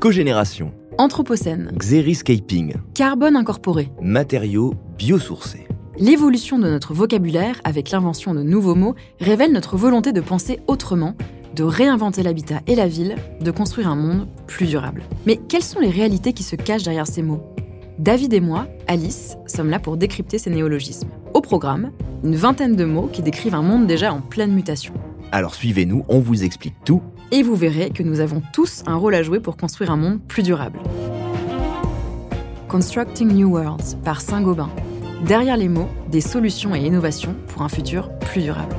Cogénération, Anthropocène, xeriscaping, carbone incorporé, matériaux biosourcés. l'évolution de notre vocabulaire avec l'invention de nouveaux mots révèle notre volonté de penser autrement, de réinventer l'habitat et la ville, de construire un monde plus durable. Mais quelles sont les réalités qui se cachent derrière ces mots? David et moi, Alice, sommes là pour décrypter ces néologismes. Au programme, une vingtaine de mots qui décrivent un monde déjà en pleine mutation. Alors suivez-nous, on vous explique tout. Et vous verrez que nous avons tous un rôle à jouer pour construire un monde plus durable. Constructing New Worlds par Saint-Gobain. Derrière les mots, des solutions et innovations pour un futur plus durable.